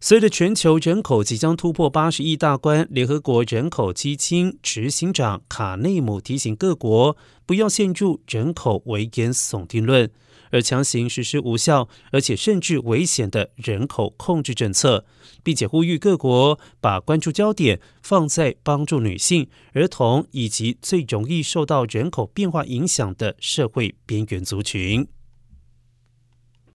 随着全球人口即将突破八十亿大关联合国人口基金执行长卡内姆提醒各国不要陷入人口危言耸听论而强行实施无效而且甚至危险的人口控制政策并且呼吁各国把关注焦点放在帮助女性儿童以及最容易受到人口变化影响的社会边缘族群。